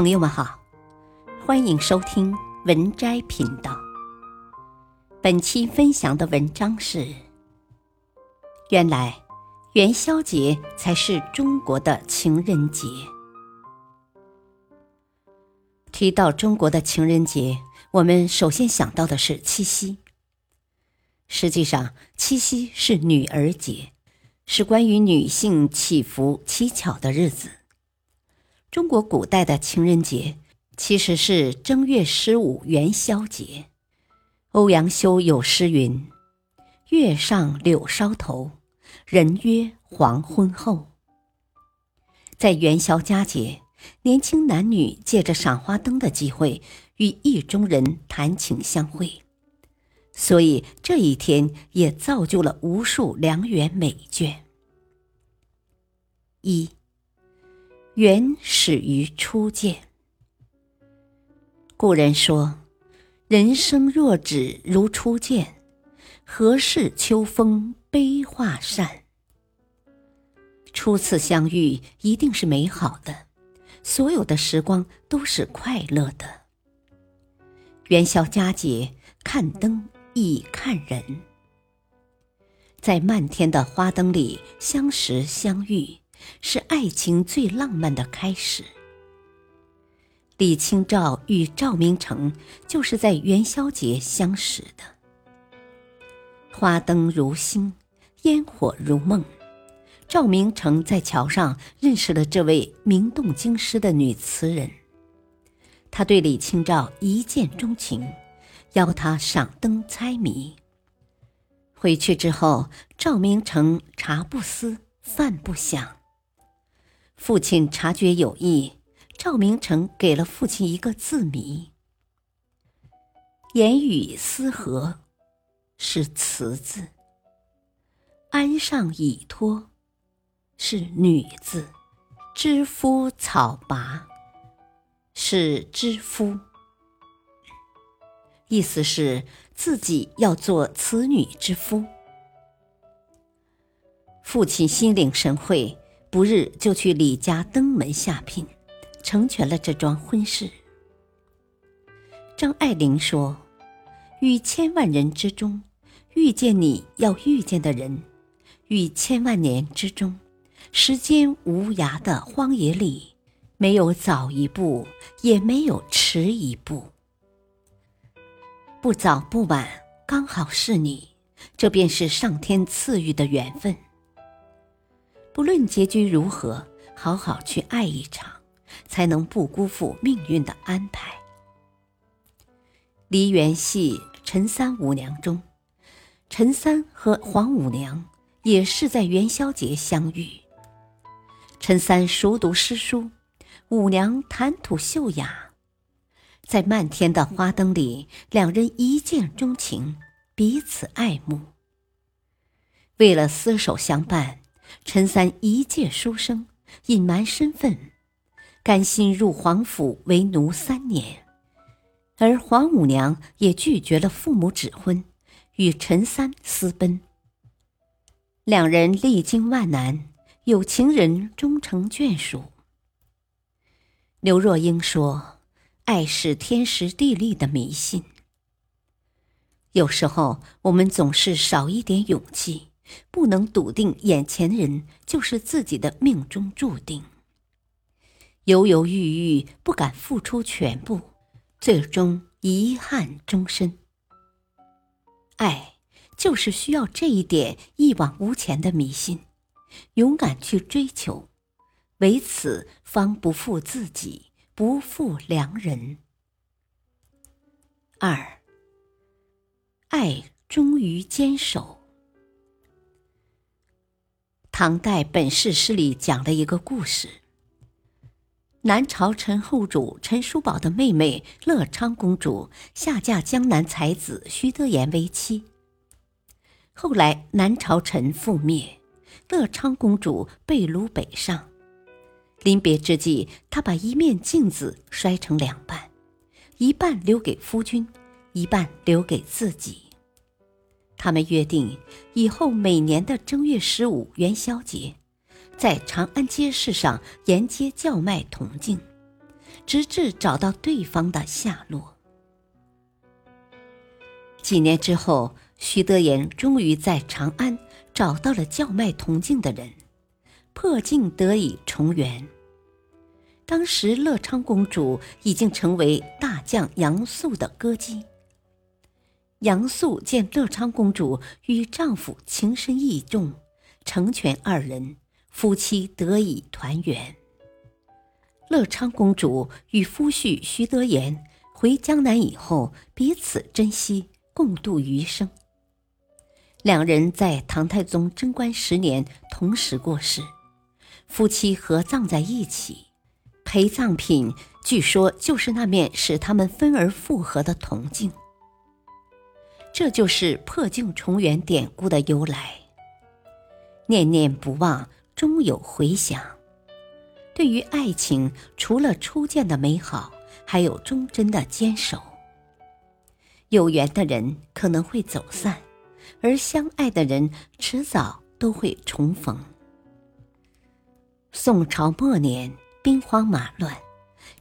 朋友们好，欢迎收听文摘频道。本期分享的文章是：原来元宵节才是中国的情人节。提到中国的情人节，我们首先想到的是七夕。实际上，七夕是女儿节，是关于女性祈福乞巧的日子。中国古代的情人节其实是正月十五元宵节。欧阳修有诗云：“月上柳梢头，人约黄昏后。”在元宵佳节，年轻男女借着赏花灯的机会，与意中人谈情相会，所以这一天也造就了无数良缘美眷。一。缘始于初见。故人说：“人生若只如初见，何事秋风悲画扇？”初次相遇一定是美好的，所有的时光都是快乐的。元宵佳节，看灯亦看人，在漫天的花灯里相识相遇。是爱情最浪漫的开始。李清照与赵明诚就是在元宵节相识的。花灯如星，烟火如梦。赵明诚在桥上认识了这位名动京师的女词人，他对李清照一见钟情，邀她赏灯猜谜。回去之后，赵明诚茶不思，饭不想。父亲察觉有异，赵明诚给了父亲一个字谜：“言语思和”，是词字；“安上倚托”，是女字；“知夫草拔”，是知夫。意思是自己要做此女之夫。父亲心领神会。不日就去李家登门下聘，成全了这桩婚事。张爱玲说：“于千万人之中，遇见你要遇见的人；于千万年之中，时间无涯的荒野里，没有早一步，也没有迟一步。不早不晚，刚好是你，这便是上天赐予的缘分。”不论结局如何，好好去爱一场，才能不辜负命运的安排。梨园戏《陈三五娘》中，陈三和黄五娘也是在元宵节相遇。陈三熟读诗书，五娘谈吐秀雅，在漫天的花灯里，两人一见钟情，彼此爱慕。为了厮守相伴。陈三一介书生，隐瞒身份，甘心入皇府为奴三年，而黄五娘也拒绝了父母指婚，与陈三私奔。两人历经万难，有情人终成眷属。刘若英说：“爱是天时地利的迷信。”有时候，我们总是少一点勇气。不能笃定眼前人就是自己的命中注定，犹犹豫豫不敢付出全部，最终遗憾终身。爱就是需要这一点一往无前的迷信，勇敢去追求，唯此方不负自己，不负良人。二，爱忠于坚守。唐代本事诗里讲了一个故事：南朝陈后主陈叔宝的妹妹乐昌公主下嫁江南才子徐德言为妻。后来南朝陈覆灭，乐昌公主被掳北上。临别之际，她把一面镜子摔成两半，一半留给夫君，一半留给自己。他们约定，以后每年的正月十五元宵节，在长安街市上沿街叫卖铜镜，直至找到对方的下落。几年之后，徐德言终于在长安找到了叫卖铜镜的人，破镜得以重圆。当时乐昌公主已经成为大将杨素的歌姬。杨素见乐昌公主与丈夫情深意重，成全二人，夫妻得以团圆。乐昌公主与夫婿徐德言回江南以后，彼此珍惜。共度余生。两人在唐太宗贞观十年同时过世，夫妻合葬在一起，陪葬品据说就是那面使他们分而复合的铜镜。这就是破镜重圆典故的由来。念念不忘，终有回响。对于爱情，除了初见的美好，还有忠贞的坚守。有缘的人可能会走散，而相爱的人迟早都会重逢。宋朝末年，兵荒马乱，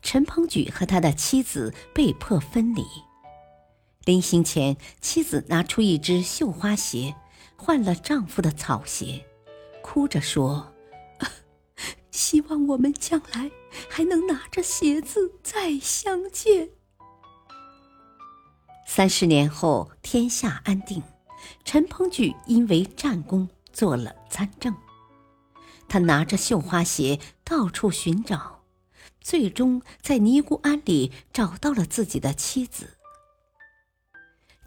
陈鹏举和他的妻子被迫分离。临行前，妻子拿出一只绣花鞋，换了丈夫的草鞋，哭着说：“ 希望我们将来还能拿着鞋子再相见。”三十年后，天下安定，陈鹏举因为战功做了参政。他拿着绣花鞋到处寻找，最终在尼姑庵里找到了自己的妻子。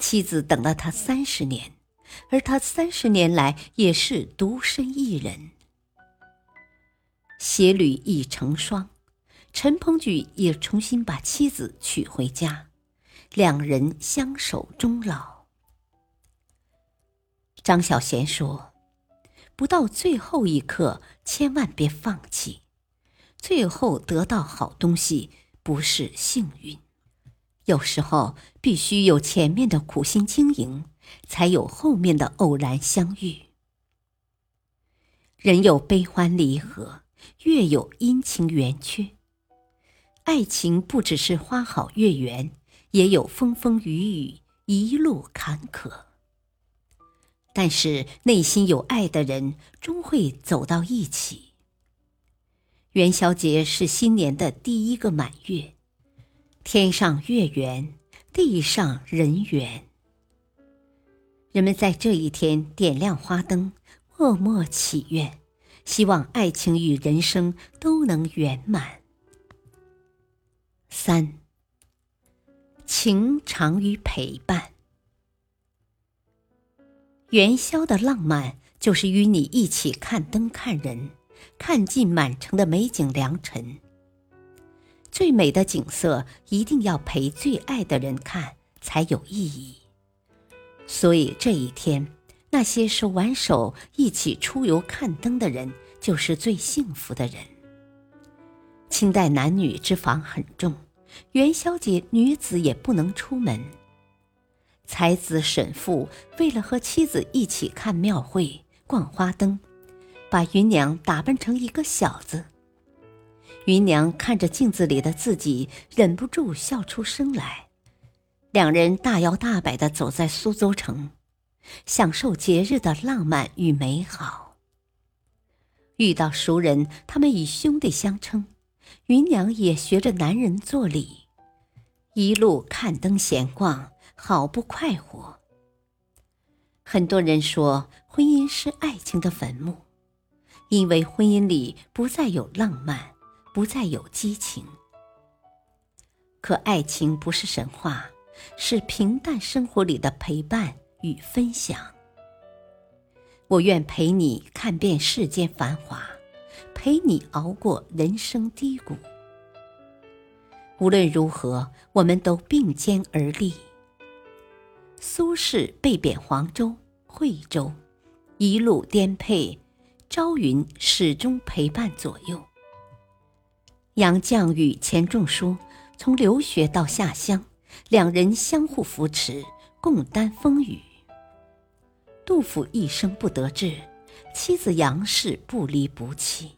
妻子等了他三十年，而他三十年来也是独身一人。鞋履已成双，陈鹏举也重新把妻子娶回家。两人相守终老。张小娴说：“不到最后一刻，千万别放弃。最后得到好东西不是幸运，有时候必须有前面的苦心经营，才有后面的偶然相遇。人有悲欢离合，月有阴晴圆缺。爱情不只是花好月圆。”也有风风雨雨，一路坎坷。但是内心有爱的人，终会走到一起。元宵节是新年的第一个满月，天上月圆，地上人圆。人们在这一天点亮花灯，默默祈愿，希望爱情与人生都能圆满。三。情长于陪伴。元宵的浪漫，就是与你一起看灯看人，看尽满城的美景良辰。最美的景色，一定要陪最爱的人看，才有意义。所以这一天，那些手挽手一起出游看灯的人，就是最幸福的人。清代男女之防很重。元宵节，女子也不能出门。才子沈复为了和妻子一起看庙会、逛花灯，把芸娘打扮成一个小子。芸娘看着镜子里的自己，忍不住笑出声来。两人大摇大摆地走在苏州城，享受节日的浪漫与美好。遇到熟人，他们以兄弟相称。芸娘也学着男人做礼，一路看灯闲逛，好不快活。很多人说婚姻是爱情的坟墓，因为婚姻里不再有浪漫，不再有激情。可爱情不是神话，是平淡生活里的陪伴与分享。我愿陪你看遍世间繁华。陪你熬过人生低谷。无论如何，我们都并肩而立。苏轼被贬黄州、惠州，一路颠沛，朝云始终陪伴左右。杨绛与钱钟书从留学到下乡，两人相互扶持，共担风雨。杜甫一生不得志，妻子杨氏不离不弃。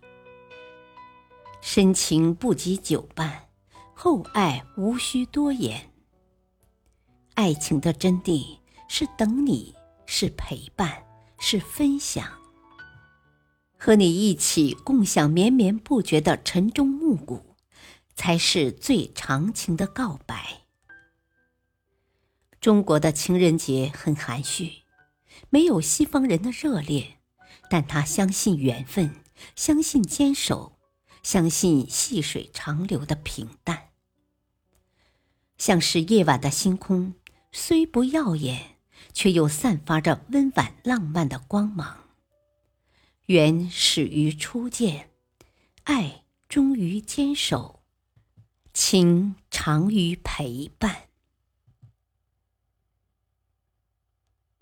深情不及久伴，厚爱无需多言。爱情的真谛是等你，是陪伴，是分享。和你一起共享绵绵不绝的晨钟暮鼓，才是最长情的告白。中国的情人节很含蓄，没有西方人的热烈，但他相信缘分，相信坚守，相信细水长流的平淡。像是夜晚的星空，虽不耀眼，却又散发着温婉浪漫的光芒。缘始于初见，爱终于坚守，情长于陪伴。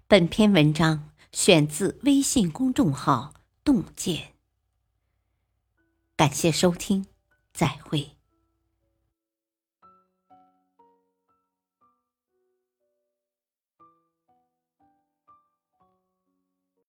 本篇文章选自微信公众号“洞见”，感谢收听，再会。